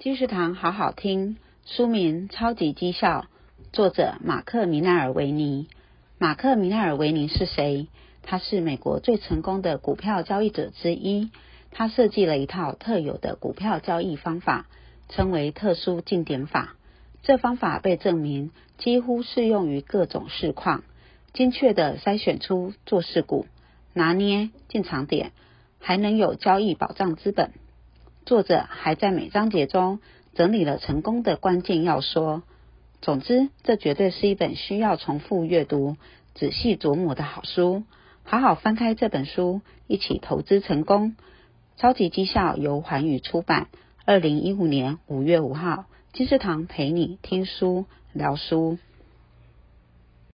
金石堂好好听，书名《超级绩效》，作者马克·米奈尔维尼。马克·米奈尔维尼是谁？他是美国最成功的股票交易者之一。他设计了一套特有的股票交易方法，称为特殊进点法。这方法被证明几乎适用于各种市况，精确地筛选出做市股，拿捏进场点，还能有交易保障资本。作者还在每章节中整理了成功的关键要说。总之，这绝对是一本需要重复阅读、仔细琢磨的好书。好好翻开这本书，一起投资成功。超级绩效由环宇出版，二零一五年五月五号。金石堂陪你听书聊书。